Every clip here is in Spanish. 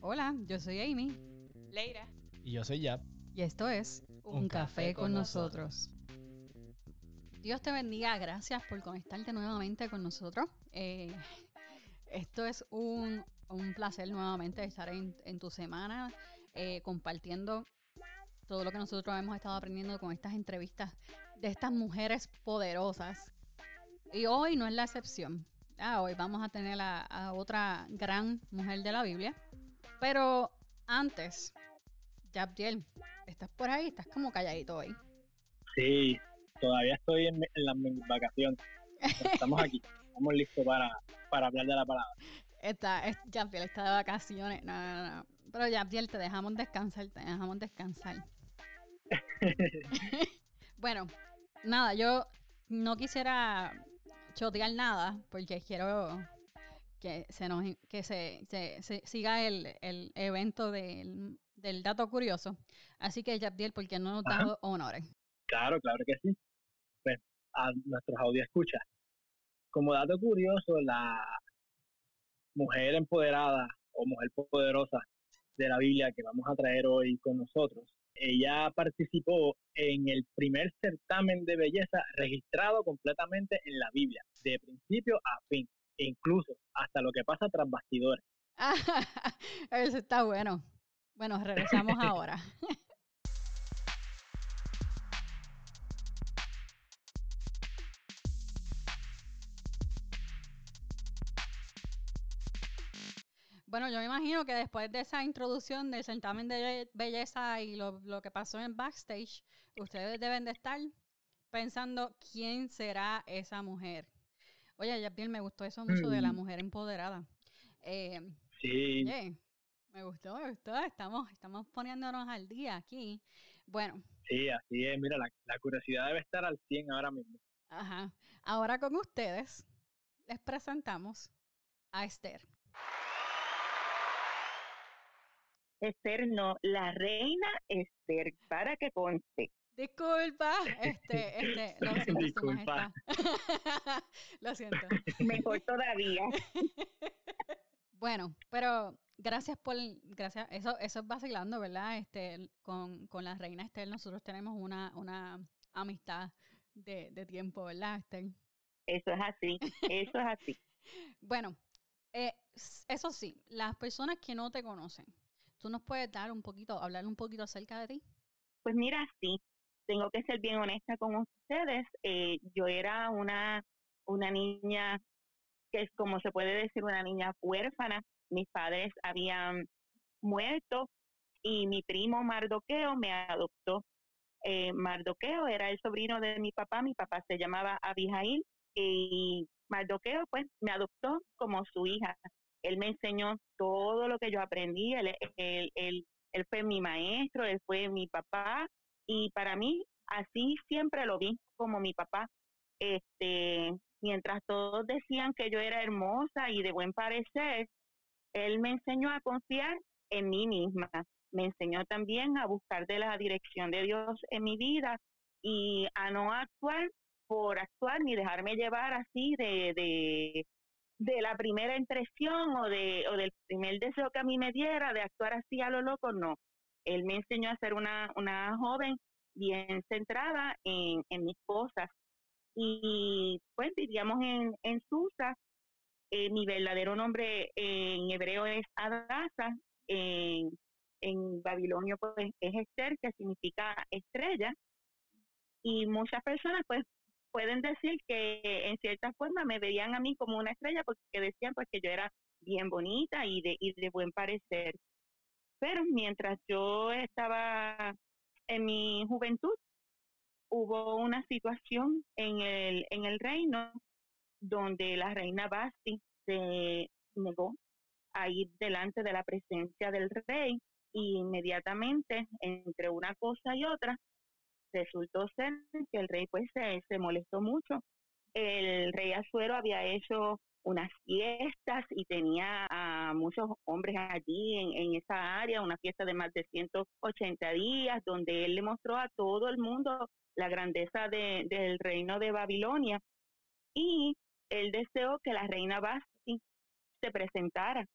Hola, yo soy Amy. Leira. Y yo soy Yap. Y esto es Un, café, con, nosotros. Dios te bendiga, gracias por conectarte nuevamente con nosotros. Eh, esto es un, un, placer nuevamente estar en, en tu semana eh, compartiendo todo lo que nosotros hemos estado aprendiendo con estas entrevistas de estas mujeres poderosas. Y hoy no es la excepción. Ah, hoy vamos a tener a, a otra gran mujer de la Biblia. Pero antes, Yabdiel, ¿estás por ahí? ¿Estás como calladito hoy? Sí, todavía estoy en, en las vacaciones. Estamos aquí, estamos listos para, para hablar de la palabra. Está, es, Yabdiel está de vacaciones. No, no, no. Pero Yabdiel, te dejamos descansar, te dejamos descansar. bueno, nada, yo no quisiera chotear nada porque quiero que se nos que se, se, se siga el, el evento del, del, dato curioso. Así que Yabdiel, ¿por qué no nos das honores? Claro, claro que sí. Pues a nuestros audio escucha. Como dato curioso, la mujer empoderada o mujer poderosa de la Biblia que vamos a traer hoy con nosotros, ella participó en el primer certamen de belleza registrado completamente en la Biblia, de principio a fin, e incluso hasta lo que pasa tras bastidores. Eso está bueno. Bueno, regresamos ahora. Bueno, yo me imagino que después de esa introducción del certamen de belleza y lo, lo, que pasó en backstage, ustedes deben de estar pensando quién será esa mujer. Oye, Yapiel, me gustó eso mucho de la Mm. mujer empoderada. Eh, Sí, oye, me gustó, me gustó. Estamos, estamos poniéndonos al día aquí. Bueno, sí, así es. Mira, la, la curiosidad debe estar al 100 ahora mismo. ajá. Ahora con ustedes les presentamos a Esther. Esther, no, la reina Esther, para que conste. Disculpa, este, este, lo siento, Disculpa. Majestad. lo siento. Mejor todavía. Bueno, pero gracias por, gracias, eso, eso es vacilando, ¿verdad? Este, con, con la reina Esther nosotros tenemos una, una amistad de, de tiempo, ¿verdad, Esther? Eso es así, eso es así. Bueno, eh, eso sí, las personas que no te conocen, ¿tú nos puedes dar un poquito, hablar un poquito acerca de ti? Pues mira, sí, tengo que ser bien honesta con ustedes. Eh, yo era una, una niña que es como se puede decir, una niña huérfana. Mis padres habían muerto y mi primo Mardoqueo me adoptó. Eh, Mardoqueo era el sobrino de mi papá, mi papá se llamaba Abijail y Mardoqueo pues me adoptó como su hija. Él me enseñó todo lo que yo aprendí, él, él, él, él fue mi maestro, él fue mi papá y para mí así siempre lo vi como mi papá. Este, mientras todos decían que yo era hermosa y de buen parecer, él me enseñó a confiar en mí misma. Me enseñó también a buscar de la dirección de Dios en mi vida y a no actuar por actuar ni dejarme llevar así de, de, de la primera impresión o, de, o del primer deseo que a mí me diera de actuar así a lo loco, no. Él me enseñó a ser una, una joven bien centrada en, en mis cosas. Y pues vivíamos en, en Susa. Eh, mi verdadero nombre en hebreo es Adasa. En, en babilonio pues es Esther, que significa estrella. Y muchas personas pues pueden decir que en cierta forma me veían a mí como una estrella porque decían pues que yo era bien bonita y de, y de buen parecer. Pero mientras yo estaba en mi juventud, hubo una situación en el, en el reino donde la reina Basti se negó a ir delante de la presencia del rey y inmediatamente entre una cosa y otra resultó ser que el rey pues se, se molestó mucho. El rey Azuero había hecho unas fiestas y tenía a muchos hombres allí en, en esa área, una fiesta de más de 180 días, donde él le mostró a todo el mundo la grandeza de, del reino de Babilonia. Y él deseó que la reina Basti se presentara,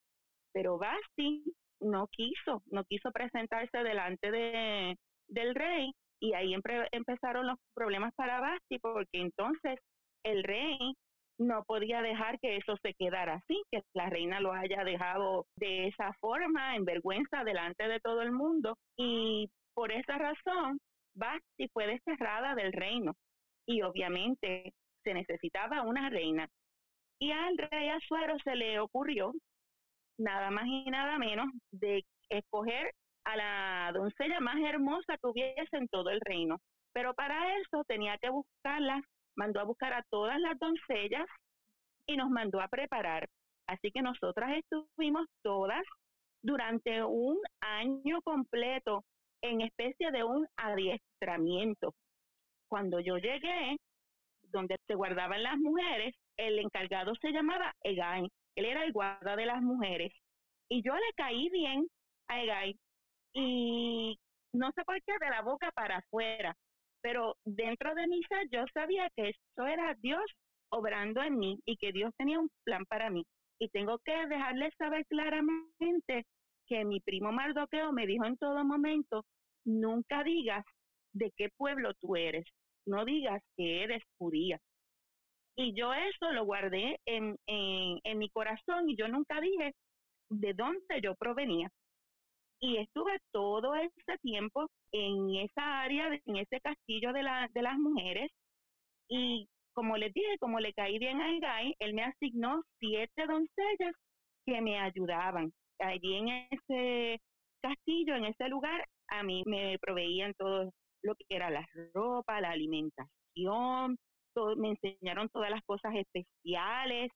pero Basti no quiso, no quiso presentarse delante de, del rey y ahí empezaron los problemas para Basti porque entonces el rey no podía dejar que eso se quedara así, que la reina lo haya dejado de esa forma, en vergüenza delante de todo el mundo. Y por esa razón, Basti fue desterrada del reino. Y obviamente se necesitaba una reina. Y al rey Azuero se le ocurrió, nada más y nada menos, de escoger a la doncella más hermosa que hubiese en todo el reino. Pero para eso tenía que buscarla mandó a buscar a todas las doncellas y nos mandó a preparar. Así que nosotras estuvimos todas durante un año completo en especie de un adiestramiento. Cuando yo llegué, donde se guardaban las mujeres, el encargado se llamaba Egay. Él era el guarda de las mujeres. Y yo le caí bien a Egay. Y no sé por qué, de la boca para afuera pero dentro de mi ser yo sabía que eso era Dios obrando en mí y que Dios tenía un plan para mí. Y tengo que dejarles saber claramente que mi primo Mardoqueo me dijo en todo momento, nunca digas de qué pueblo tú eres, no digas que eres judía. Y yo eso lo guardé en, en mi corazón y yo nunca dije de dónde yo provenía. Y estuve todo ese tiempo en esa área, en ese castillo de, la, de las mujeres. Y como les dije, como le caí bien a Igay, él me asignó siete doncellas que me ayudaban. Allí en ese castillo, en ese lugar, a mí me proveían todo lo que era la ropa, la alimentación, me enseñaron todas las cosas especiales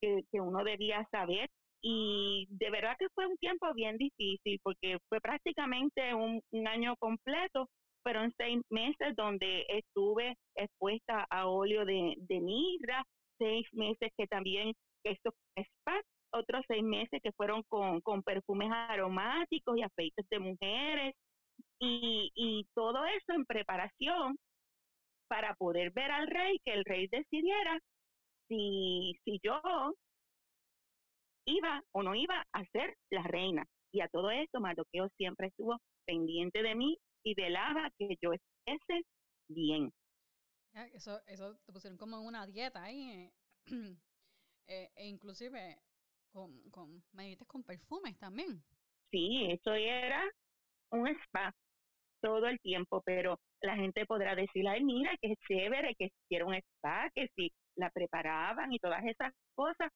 que, que uno debía saber y de verdad que fue un tiempo bien difícil porque fue prácticamente un, año completo, fueron seis meses donde estuve expuesta a óleo de, de mirra, seis meses que también esto es otros seis meses que fueron con, con perfumes aromáticos y aceites de mujeres y, y todo eso en preparación para poder ver al rey, que el rey decidiera si, si yo iba o no iba a ser la reina. Y a todo esto, Mardoqueo siempre estuvo pendiente de mí y velaba que yo esté bien. Eso, eso te pusieron como una dieta ahí, eh, eh, e inclusive con, con, me con perfumes también. Sí, eso era un spa todo el tiempo, pero la gente podrá decir, ay, mira, que es chévere, que quiero un spa, que si la preparaban y todas esas cosas,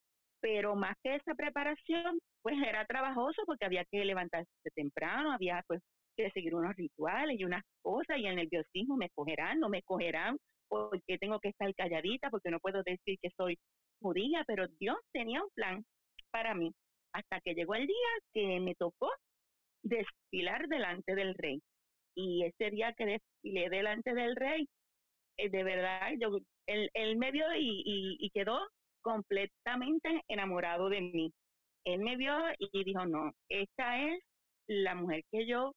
pero más que esa preparación, pues era trabajoso porque había que levantarse temprano, había pues que seguir unos rituales y unas cosas y el nerviosismo me cogerán, no me cogerán, porque tengo que estar calladita, porque no puedo decir que soy judía, pero Dios tenía un plan para mí, hasta que llegó el día que me tocó desfilar delante del rey. Y ese día que desfilé delante del rey, eh, de verdad, yo, él, él me vio y, y quedó completamente enamorado de mí. Él me vio y dijo, no, esta es la mujer que yo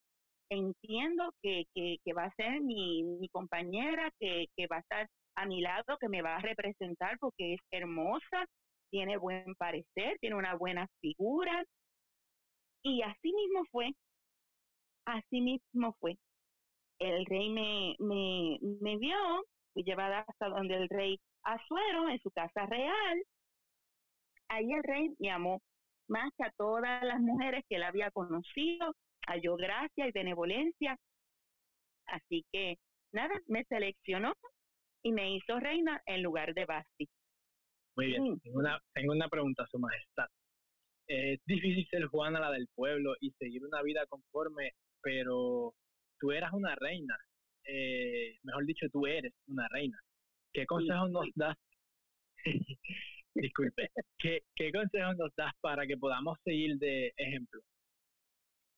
entiendo que, que, va a ser mi, compañera, que, que va a estar a mi lado, que me va a representar porque es hermosa, tiene buen parecer, tiene una buena figura. Y así mismo fue, así mismo fue. El rey me, me, me vio, fui llevada hasta donde el rey Azuero en su casa real. Ahí el rey me amó más que a todas las mujeres que él había conocido, halló gracia y benevolencia. Así que, nada, me seleccionó y me hizo reina en lugar de Basti. Muy bien, tengo, una, tengo una pregunta, Su Majestad. Es difícil ser Juana la del pueblo y seguir una vida conforme, pero tú eras una reina. Eh, mejor dicho, tú eres una reina. ¿Qué consejos nos das? Disculpe, ¿qué, ¿qué consejos nos das para que podamos seguir de ejemplo?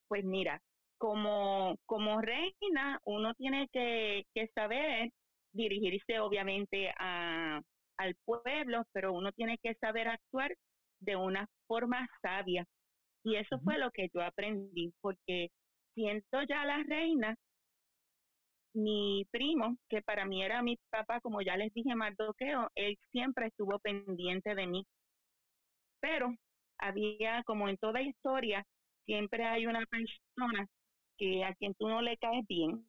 Pues mira, como, como reina, uno tiene que, que saber dirigirse obviamente a, al pueblo, pero uno tiene que saber actuar de una forma sabia. Y eso fue lo que yo aprendí, porque siento ya la reina, mi primo, que para mí era mi papá, como ya les dije, Mardoqueo, él siempre estuvo pendiente de mí. Pero había, como en toda historia, siempre hay una persona que a quien tú no le caes bien.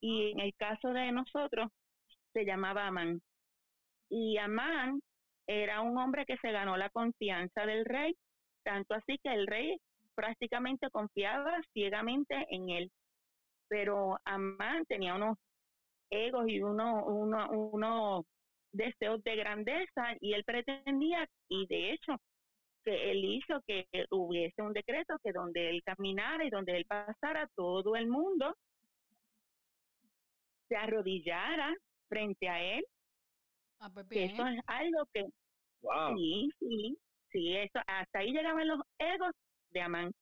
Y en el caso de nosotros, se llamaba Amán. Y Amán era un hombre que se ganó la confianza del rey, tanto así que el rey prácticamente confiaba ciegamente en él. Pero Amán tenía unos egos y unos uno, uno deseos de grandeza y él pretendía, y de hecho, que él hizo que hubiese un decreto que donde él caminara y donde él pasara, todo el mundo se arrodillara frente a él. Ah, pues eso es algo que sí, sí, sí, eso hasta ahí llegaban los egos de Amán.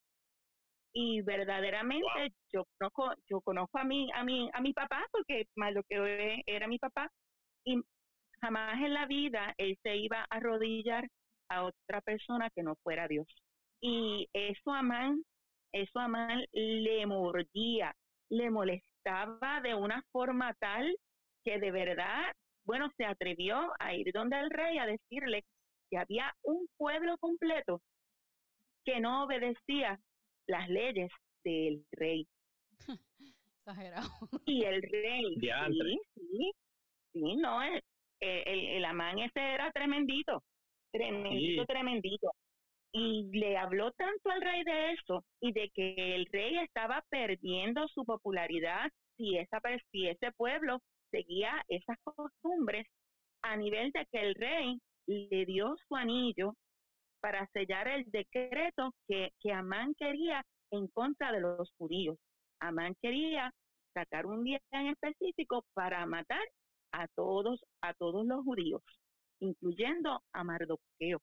Y verdaderamente yo conozco, yo conozco a mi, a mi, a mi papá, porque más lo que era mi papá, y jamás en la vida él se iba a arrodillar a otra persona que no fuera Dios. Y eso a Amán, eso a Amán le mordía, le molestaba de una forma tal que de verdad, bueno, se atrevió a ir donde el rey a decirle que había un pueblo completo que no obedecía las leyes del rey. Exagerado. Y el rey, sí, sí, sí, no, el, el, el Amán ese era tremendito. Tremendito, tremendito. Y le habló tanto al rey de eso y de que el rey estaba perdiendo su popularidad si, esa, si ese pueblo seguía esas costumbres a nivel de que el rey le dio su anillo para sellar el decreto que, Amán quería en contra de los judíos. Amán quería sacar un día en específico para matar a todos, a todos los judíos incluyendo a Mardoqueo,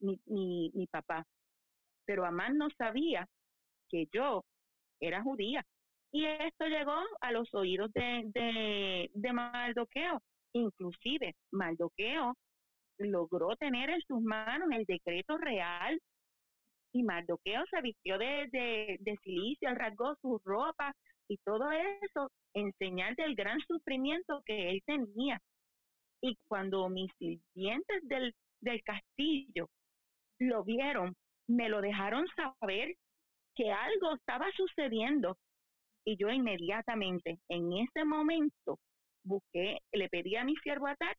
mi papá. Pero Amán no sabía que yo era judía. Y esto llegó a los oídos de, de, de Mardoqueo. Inclusive, Mardoqueo logró tener en sus manos el decreto real y Mardoqueo se vistió de, de, de silicio, rasgó su ropa y todo eso en señal del gran sufrimiento que él tenía. Y cuando mis sirvientes del, del castillo lo vieron, me lo dejaron saber que algo estaba sucediendo. Y yo inmediatamente, en ese momento, busqué, le pedí a mi siervo Atac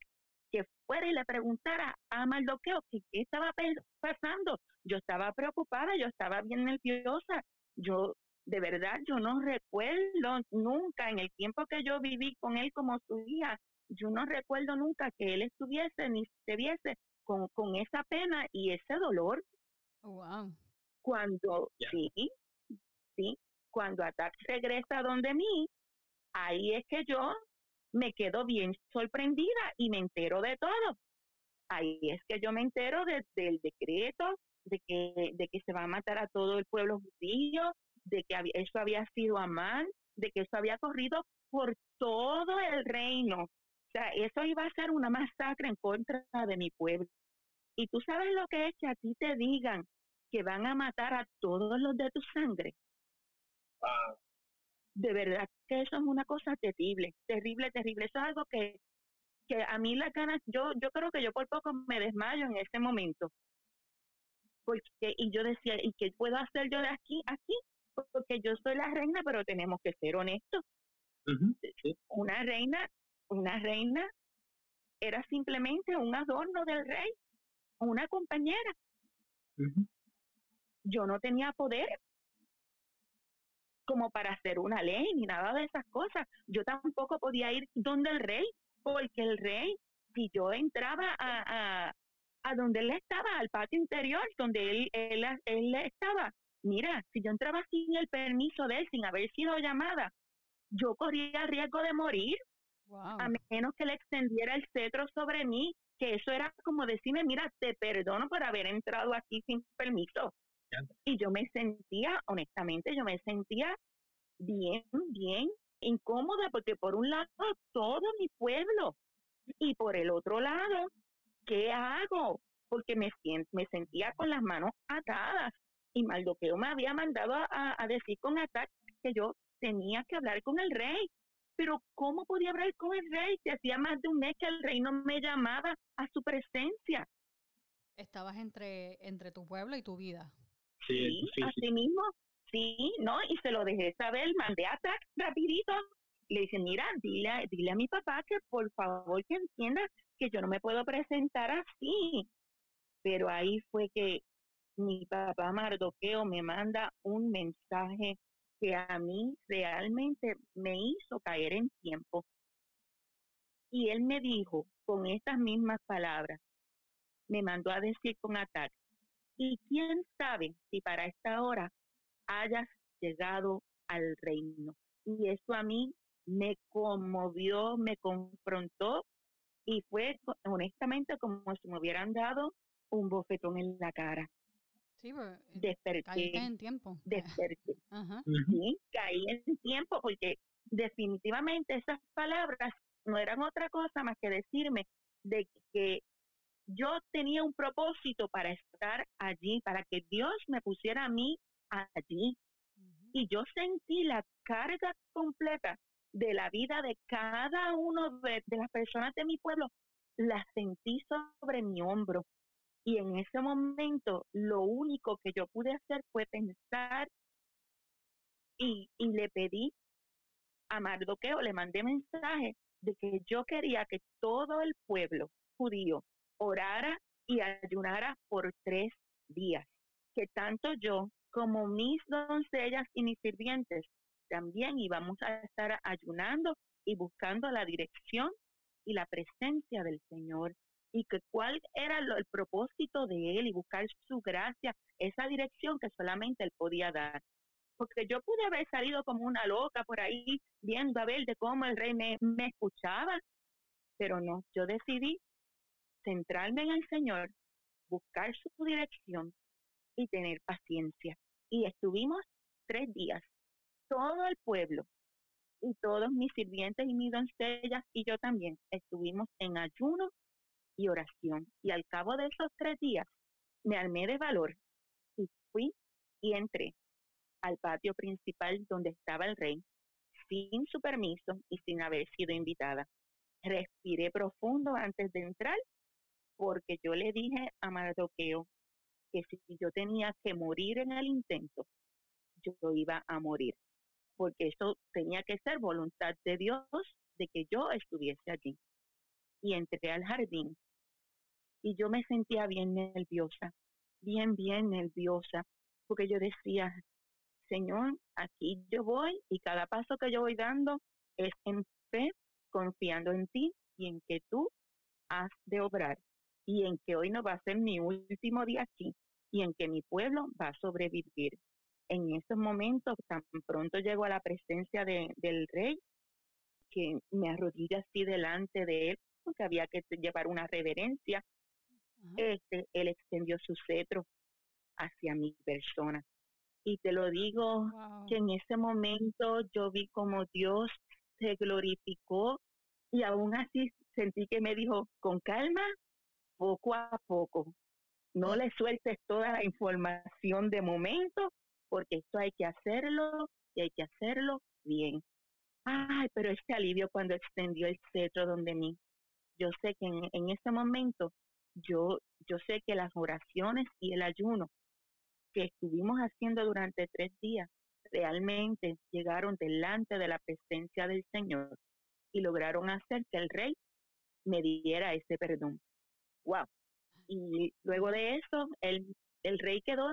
fuera y le preguntara a Maldoqueo qué estaba pasando. Yo estaba preocupada, yo estaba bien nerviosa. Yo, de verdad, yo no recuerdo nunca en el tiempo que yo viví con él como su hija, yo no recuerdo nunca que él estuviese ni se viese con, con esa pena y ese dolor. Wow. Cuando, sí, sí, cuando Atac regresa donde mí, ahí es que yo me quedo bien sorprendida y me entero de todo. Ahí es que yo me entero del decreto, de que, de que se va a matar a todo el pueblo judío, de que eso había sido Amán, de que eso había corrido por todo el reino sea, eso iba a ser una masacre en contra de mi pueblo. Y tú sabes lo que es que a ti te digan que van a matar a todos los de tu sangre. De verdad que eso es una cosa terrible, terrible, terrible. Eso es algo que, que a mí la ganas, yo, yo creo que yo por poco me desmayo en ese momento. Porque, y yo decía, ¿y qué puedo hacer yo de aquí, aquí? Porque yo soy la reina, pero tenemos que ser honestos. Una reina una reina era simplemente un adorno del rey, una compañera. Yo no tenía poder como para hacer una ley ni nada de esas cosas. Yo tampoco podía ir donde el rey, porque el rey, si yo entraba a, a, a donde él estaba, al patio interior, donde él, él, él estaba, mira, si yo entraba sin el permiso de él, sin haber sido llamada, yo corría el riesgo de morir a menos que le extendiera el cetro sobre mí, que eso era como decirme, mira, te perdono por haber entrado aquí sin permiso. Y yo me sentía, honestamente, yo me sentía bien, bien incómoda, porque por un lado todo mi pueblo y por el otro lado, ¿qué hago? Porque me, me sentía con las manos atadas y Maldoqueo me había mandado a, a decir con ataque que yo tenía que hablar con el rey pero ¿cómo podía hablar con el rey si hacía más de un mes que el rey no me llamaba a su presencia? Estabas entre, entre tu pueblo y tu vida. Sí, así mismo, sí, ¿no? Y se lo dejé saber, mandé a tax rapidito. Le dije, mira, dile, dile a mi papá que por favor que entienda que yo no me puedo presentar así. Pero ahí fue que mi papá Mardoqueo me manda un mensaje que a mí realmente me hizo caer en tiempo. Y él me dijo con estas mismas palabras, me mandó a decir con ataque, y quién sabe si para esta hora hayas llegado al reino. Y eso a mí me conmovió, me confrontó y fue honestamente como si me hubieran dado un bofetón en la cara. Sí, pues, desperté. en tiempo. Desperté. Sí, caí en tiempo porque definitivamente esas palabras no eran otra cosa más que decirme de que yo tenía un propósito para estar allí, para que Dios me pusiera a mí allí. Y yo sentí la carga completa de la vida de cada uno de, de las personas de mi pueblo, la sentí sobre mi hombro. Y en ese momento lo único que yo pude hacer fue pensar y, y le pedí a Mardoqueo, le mandé mensaje de que yo quería que todo el pueblo judío orara y ayunara por tres días, que tanto yo como mis doncellas y mis sirvientes también íbamos a estar ayunando y buscando la dirección y la presencia del Señor y que cuál era el propósito de él y buscar su gracia, esa dirección que solamente él podía dar. Porque yo pude haber salido como una loca por ahí viendo a ver de cómo el rey me, me escuchaba, pero no, yo decidí centrarme en el Señor, buscar su dirección y tener paciencia. Y estuvimos tres días, todo el pueblo y todos mis sirvientes y mis doncellas y yo también estuvimos en ayuno y oración. Y al cabo de esos tres días me armé de valor y fui y entré al patio principal donde estaba el rey, sin su permiso y sin haber sido invitada. Respiré profundo antes de entrar porque yo le dije a Mardoqueo que si yo tenía que morir en el intento, yo iba a morir, porque eso tenía que ser voluntad de Dios de que yo estuviese allí. Y entré al jardín y yo me sentía bien nerviosa, bien, bien nerviosa, porque yo decía, Señor, aquí yo voy y cada paso que yo voy dando es en fe, confiando en ti y en que tú has de obrar y en que hoy no va a ser mi último día aquí y en que mi pueblo va a sobrevivir. En esos momentos, tan pronto llego a la presencia de, del rey, que me arrodilla así delante de él, porque había que llevar una reverencia, este, él extendió su cetro hacia mi persona. Y te lo digo que en ese momento yo vi como Dios se glorificó y aún así sentí que me dijo, con calma, poco a poco. No le sueltes toda la información de momento, porque esto hay que hacerlo y hay que hacerlo bien. Ay, pero este alivio cuando extendió el cetro donde mí. Yo sé que en, en ese momento, yo, yo sé que las oraciones y el ayuno que estuvimos haciendo durante tres días realmente llegaron delante de la presencia del Señor y lograron hacer que el rey me diera ese perdón wow. Y luego de eso, el, el rey quedó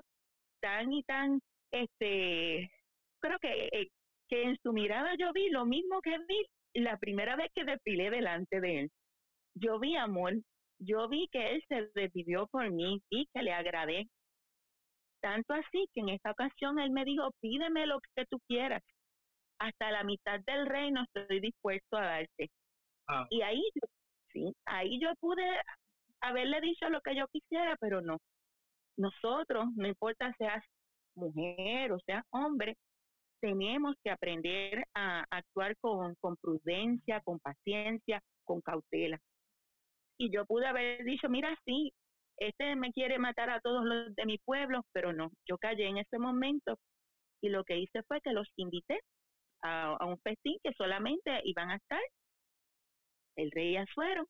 tan y tan, este, creo que, eh, que en su mirada yo vi lo mismo que vi la primera vez que desfilé delante de él. Yo vi amor, yo vi que él se decidió por mí y que le agradé. Tanto así que en esta ocasión él me dijo, pídeme lo que tú quieras. Hasta la mitad del reino estoy dispuesto a darte. Ah. Y ahí, sí, ahí yo pude haberle dicho lo que yo quisiera, pero no. Nosotros, no importa seas mujer o seas hombre, tenemos que aprender a actuar con, con prudencia, con paciencia, con cautela. Y yo pude haber dicho, mira, sí, este me quiere matar a todos los de mi pueblo, pero no, yo callé en ese momento y lo que hice fue que los invité a, un festín que solamente iban a estar el rey Azuero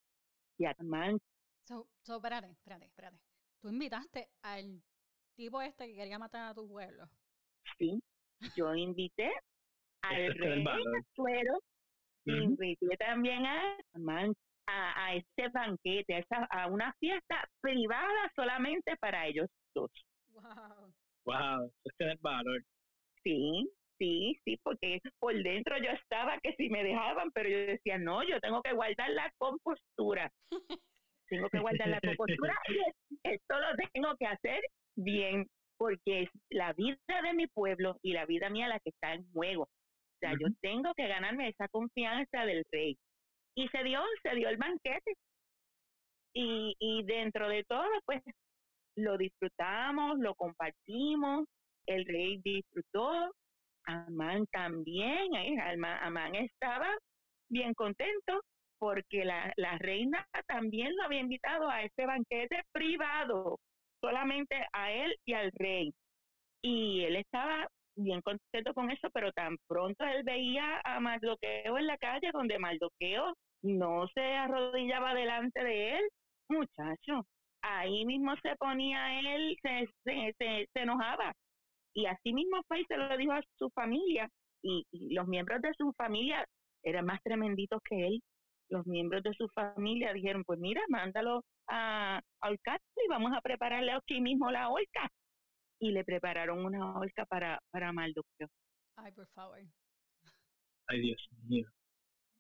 y Armán So, so, espérate, espérate, espérate. Tú invitaste al tipo este que quería matar a tu pueblo. Sí, yo invité al rey Suero, invité también a a, a ese banquete, a, esa, a una fiesta privada solamente para ellos dos. Wow. Wow, eso es valor. Sí, sí, sí, porque por dentro yo estaba que si me dejaban, pero yo decía, no, yo tengo que guardar la compostura. tengo que guardar la compostura y esto lo tengo que hacer bien, porque es la vida de mi pueblo y la vida mía la que está en juego. O sea, yo tengo que ganarme esa confianza del rey. Y se dio, se dio el banquete. Y, y dentro de todo, pues lo disfrutamos, lo compartimos, el rey disfrutó, Amán también, ¿eh? Amán estaba bien contento porque la, reina también lo había invitado a ese banquete privado, solamente a él y al rey. Y él estaba bien contento con eso, pero tan pronto él veía a Mardoqueo en la calle, donde Mardoqueo no se arrodillaba delante de él, muchacho, ahí mismo se ponía él, se, se, se, enojaba. Y así mismo fue y se lo dijo a su familia. Y, los miembros de su familia eran más tremenditos que él. Los miembros de su familia dijeron, pues mira, mándalo a, al y vamos a prepararle aquí mismo la horca y le prepararon una horca para, para Mardoqueo. Ay, por favor. Ay, Dios mío.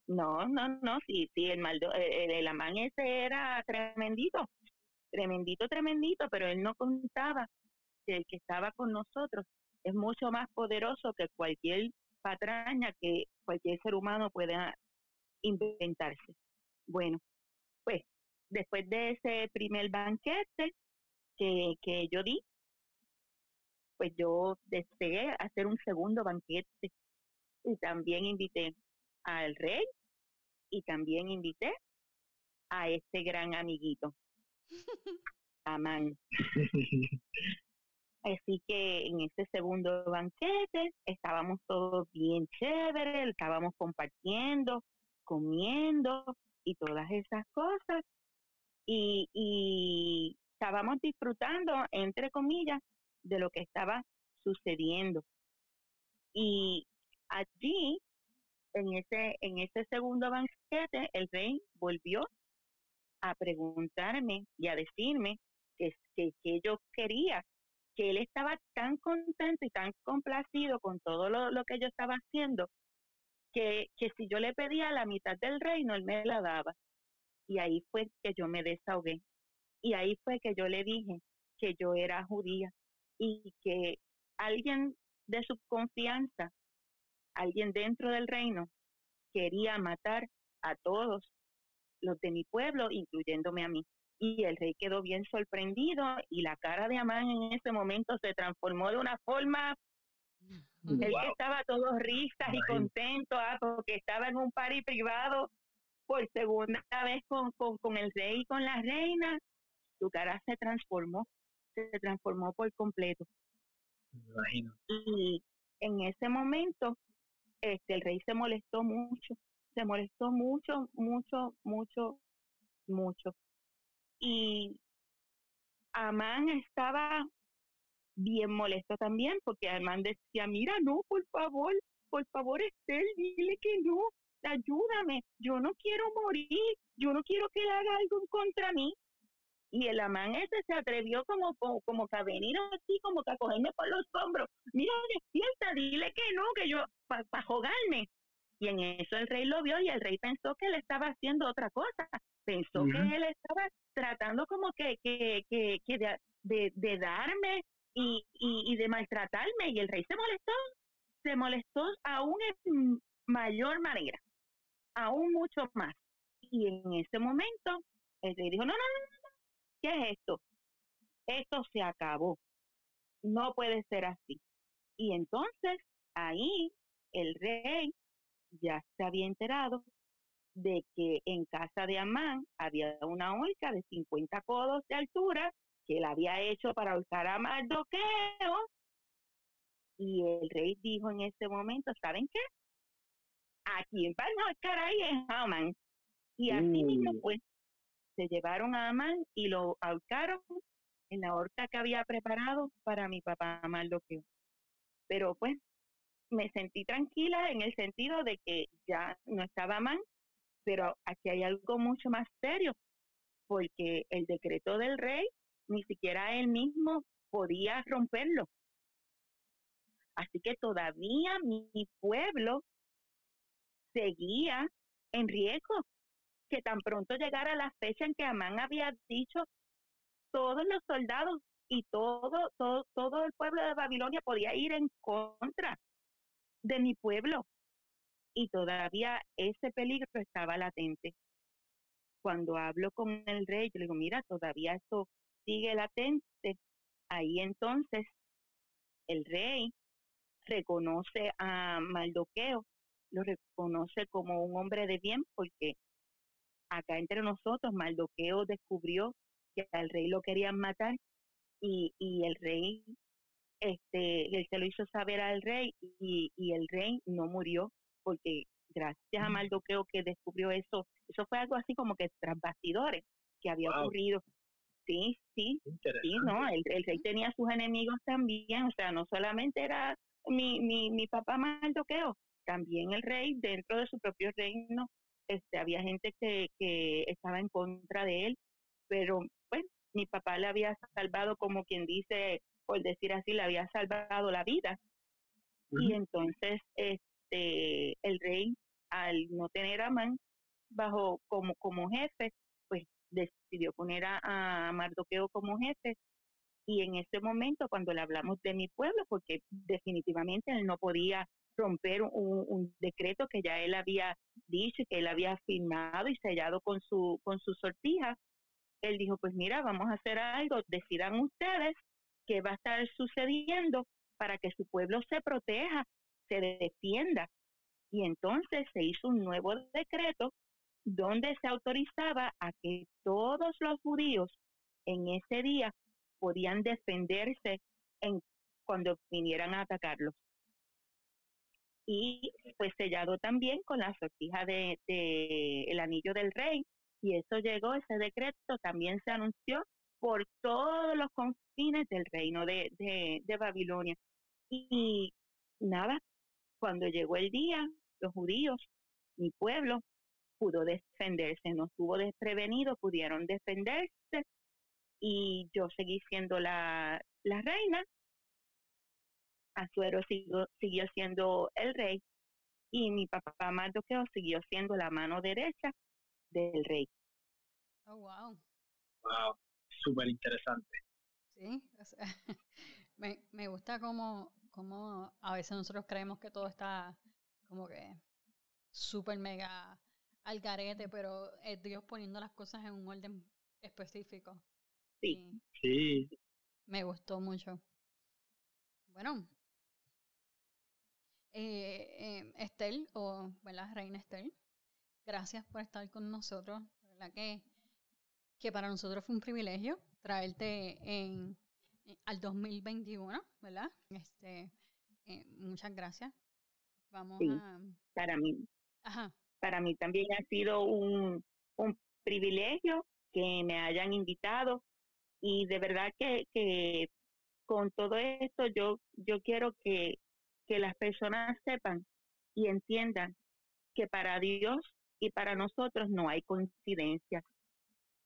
No, no, no, sí, sí, el, maldo, el, el amán ese era tremendito, tremendito, tremendito, pero él no contaba que el que estaba con nosotros es mucho más poderoso que cualquier patraña que cualquier ser humano pueda inventarse. Bueno, pues después de ese primer banquete que, que yo di, pues yo deseé hacer un segundo banquete y también invité al rey y también invité a este gran amiguito, Amán. Así que en ese segundo banquete estábamos todos bien chéveres, estábamos compartiendo, comiendo y todas esas cosas. Y, y estábamos disfrutando, entre comillas, de lo que estaba sucediendo. Y allí, en ese, en ese segundo banquete, el rey volvió a preguntarme y a decirme que, que, que yo quería, que él estaba tan contento y tan complacido con todo lo, lo que yo estaba haciendo, que, que si yo le pedía la mitad del reino, él me la daba. Y ahí fue que yo me desahogué. Y ahí fue que yo le dije que yo era judía y que alguien de su confianza, alguien dentro del reino, quería matar a todos los de mi pueblo, incluyéndome a mí. Y el rey quedó bien sorprendido y la cara de Amán en ese momento se transformó de una forma Él que estaba todo risas y contento, ah, porque estaba en un party privado por segunda vez con, con, con, el rey y con la reina, su cara se transformó se transformó por completo. Y en ese momento, este, el rey se molestó mucho, se molestó mucho, mucho, mucho, mucho. Y Amán estaba bien molesto también, porque Amán decía, mira, no, por favor, por favor, Estel, dile que no, ayúdame, yo no quiero morir, yo no quiero que él haga algo contra mí. Y el amán ese se atrevió como, como, como que a venir así, como que a cogerme por los hombros. Mira, despierta, dile que no, que yo, para pa jugarme. Y en eso el rey lo vio y el rey pensó que él estaba haciendo otra cosa. Pensó que él estaba tratando como que, que, que, que de, de, darme y, y, y de maltratarme. Y el rey se molestó, se molestó aún en mayor manera, aún mucho más. Y en ese momento el rey dijo, no, no, no, ¿Qué es esto? Esto se acabó. No puede ser así. Y entonces ahí el rey ya se había enterado de que en casa de Amán había una horca de 50 codos de altura que él había hecho para ahorcar a Mardoqueo. Y el rey dijo en ese momento, ¿saben qué? ¿A quién van a ahorcar ahí es Amán. Y así mismo pues se llevaron a Amán y lo ahorcaron en la horca que había preparado para mi papá Mardoqueo. Pero pues me sentí tranquila en el sentido de que ya no estaba mal, pero aquí hay algo mucho más serio, porque el decreto del rey ni siquiera él mismo podía romperlo. Así que todavía mi pueblo seguía en riesgo, que tan pronto llegara la fecha en que Amán había dicho todos los soldados y todo, todo, todo el pueblo de Babilonia podía ir en contra de mi pueblo. Y todavía ese peligro estaba latente. Cuando hablo con el rey, yo le digo, mira, todavía esto sigue latente. Ahí entonces el rey reconoce a Maldoqueo, lo reconoce como un hombre de bien porque acá entre nosotros Maldoqueo descubrió que al rey lo querían matar y, y el rey este él se lo hizo saber al rey y, y el rey no murió porque gracias a Maldoqueo que descubrió eso, eso fue algo así como que tras bastidores que había ocurrido. Sí, sí, sí, no, el, el rey tenía sus enemigos también, o sea, no solamente era mi, mi, mi papá Maldoqueo, también el rey dentro de su propio reino, este, había gente que, que estaba en contra de él, pero pues mi papá le había salvado como quien dice, por decir así, le había salvado la vida. Y entonces este el rey al no tener a Man bajo como como jefe, decidió poner a, a Mardoqueo como jefe y en ese momento cuando le hablamos de mi pueblo, porque definitivamente él no podía romper un, decreto que ya él había dicho, que él había firmado y sellado con su, con su sortija, él dijo, pues mira, vamos a hacer algo, decidan ustedes qué va a estar sucediendo para que su pueblo se proteja, se defienda. Y entonces se hizo un nuevo decreto donde se autorizaba a que todos los judíos en ese día podían defenderse en, cuando vinieran a atacarlos. Y fue sellado también con la sortija de, el anillo del rey, y eso llegó, ese decreto también se anunció por todos los confines del reino de, de, de Babilonia. Y nada, cuando llegó el día, los judíos, mi pueblo, pudo defenderse, no estuvo desprevenido, pudieron defenderse y yo seguí siendo la, la reina. Azuero siguió, siguió siendo el rey y mi papá Mardoqueo siguió siendo la mano derecha del rey. Oh, wow. Wow, súper interesante. Sí, o sea, me, me gusta como, como a veces nosotros creemos que todo está como que súper mega al garete, pero es Dios poniendo las cosas en un orden específico. Sí. Sí. Me gustó mucho. Bueno, eh, eh, Estel, o ¿verdad? Reina Estel, gracias por estar con nosotros. La verdad que, que para nosotros fue un privilegio traerte en, en al 2021, ¿verdad? Este, eh, muchas gracias. Vamos Sí. a... Para mí, Ajá. Para mí también ha sido un, un privilegio que me hayan invitado y de verdad que, que con todo esto yo, yo quiero que, que las personas sepan y entiendan que para Dios y para nosotros no hay coincidencias.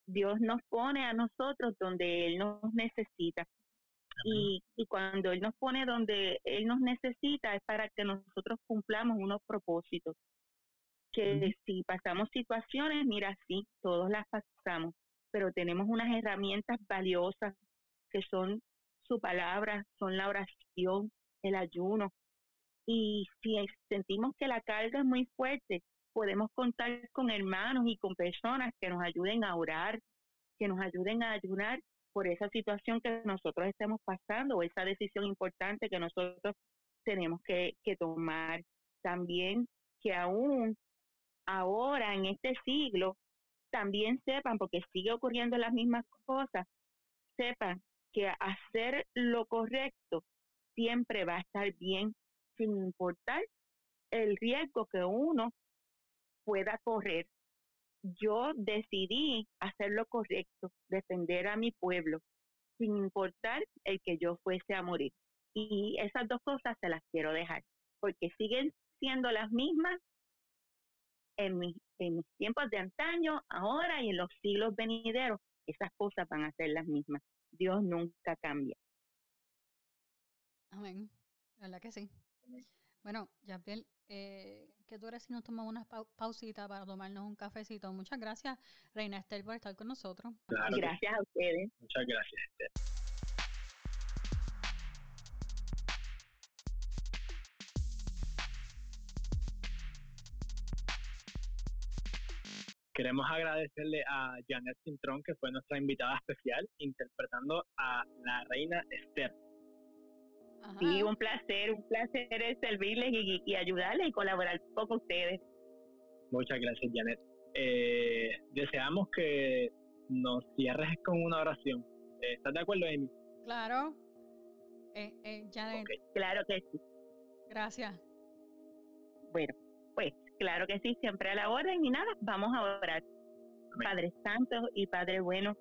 Dios nos pone a nosotros donde Él nos necesita. Y, y cuando Él nos pone donde Él nos necesita es para que nosotros cumplamos unos propósitos. Que si pasamos situaciones, mira, sí, todos las pasamos, pero tenemos unas herramientas valiosas que son su palabra, son la oración, el ayuno. Y si sentimos que la carga es muy fuerte, podemos contar con hermanos y con personas que nos ayuden a orar, que nos ayuden a ayunar por esa situación que nosotros estemos pasando o esa decisión importante que nosotros tenemos que, que tomar. También que aún ahora en este siglo también sepan, porque sigue ocurriendo las mismas cosas, sepan que hacer lo correcto siempre va a estar bien, sin importar el riesgo que uno pueda correr. Yo decidí hacer lo correcto, defender a mi pueblo. sin importar el que yo fuese a morir. Y esas dos cosas se las quiero dejar, porque siguen siendo las mismas en mis, en mis tiempos de antaño, ahora y en los siglos venideros. Esas cosas van a ser las mismas. Dios nunca cambia. Amén. La verdad que sí. Bueno, Yapiel, eh, ¿qué tú eres si nos tomamos una pausita para tomarnos un cafecito? Muchas gracias, Reina Estel, por estar con nosotros. gracias a ustedes. Muchas gracias, Estel. Queremos agradecerle a Janet Cintrón, que fue nuestra invitada especial, interpretando a la reina Esther. Sí, un placer, un placer servirles y, ayudarles y colaborar con ustedes. Muchas gracias, Janet. Eh, deseamos que nos cierres con una oración. Eh, ¿Estás de acuerdo, Amy? Claro. Eh, eh Janet. Claro que sí. Gracias. Bueno, claro que sí, siempre a la orden y nada, vamos a orar. Padre Santo y Padre Bueno,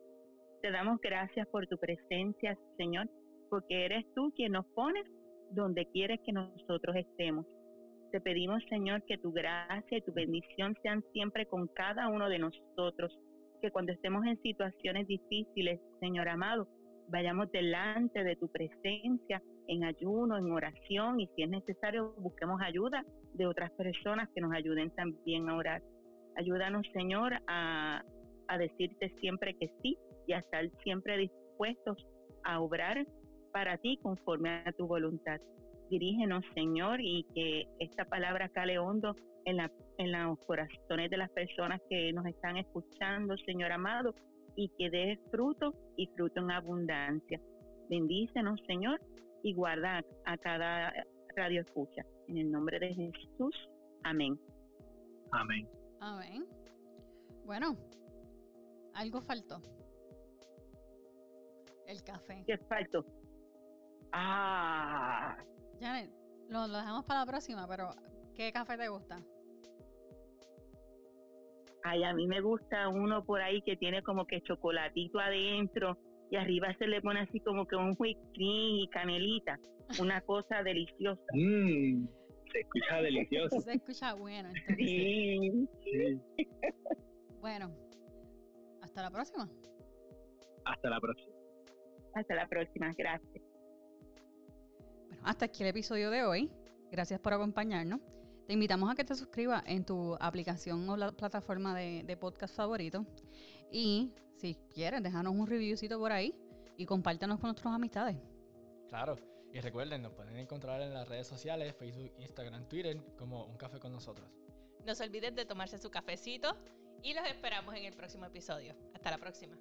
te damos gracias por tu presencia, Señor porque eres tú quien nos pones donde quieres que nosotros estemos. Te pedimos, Señor, que tu gracia y tu bendición sean siempre con cada uno de nosotros, que cuando estemos en situaciones difíciles, Señor amado, vayamos delante de tu presencia en ayuno, en oración y si es necesario busquemos ayuda de otras personas que nos ayuden también a orar. Ayúdanos, Señor, a, a decirte siempre que sí y a estar siempre dispuestos a obrar para ti conforme a tu voluntad. Dirígenos, Señor, y que esta palabra cale hondo en, la, en los corazones de las personas que nos están escuchando, Señor amado, y que dé fruto y fruto en abundancia. Bendícenos, Señor, y guarda a cada radio escucha. En el nombre de Jesús. Amén. Amén. Amén. Bueno, algo faltó. El café. ¿Qué faltó? Ah. Janet, lo, dejamos para la próxima, pero ¿qué café te gusta? Ay, a mí me gusta uno por ahí que tiene como que chocolatito adentro y arriba se le pone así como que un whipped y canelita. Una cosa deliciosa. Mm, se escucha delicioso. Se escucha bueno. Entonces. Sí. Bueno, hasta la próxima. Hasta la próxima. Hasta la próxima, gracias. Hasta aquí el episodio de hoy. Gracias por acompañarnos. Te invitamos a que te suscribas en tu aplicación o la plataforma de, podcast favorito. Y si quieres, déjanos un reviewcito por ahí y compártanos con nuestras amistades. Claro, y recuerden, nos pueden encontrar en las redes sociales, Facebook, Instagram, Twitter, como Un Café con nosotros. No se olviden de tomarse su cafecito y los esperamos en el próximo episodio. Hasta la próxima.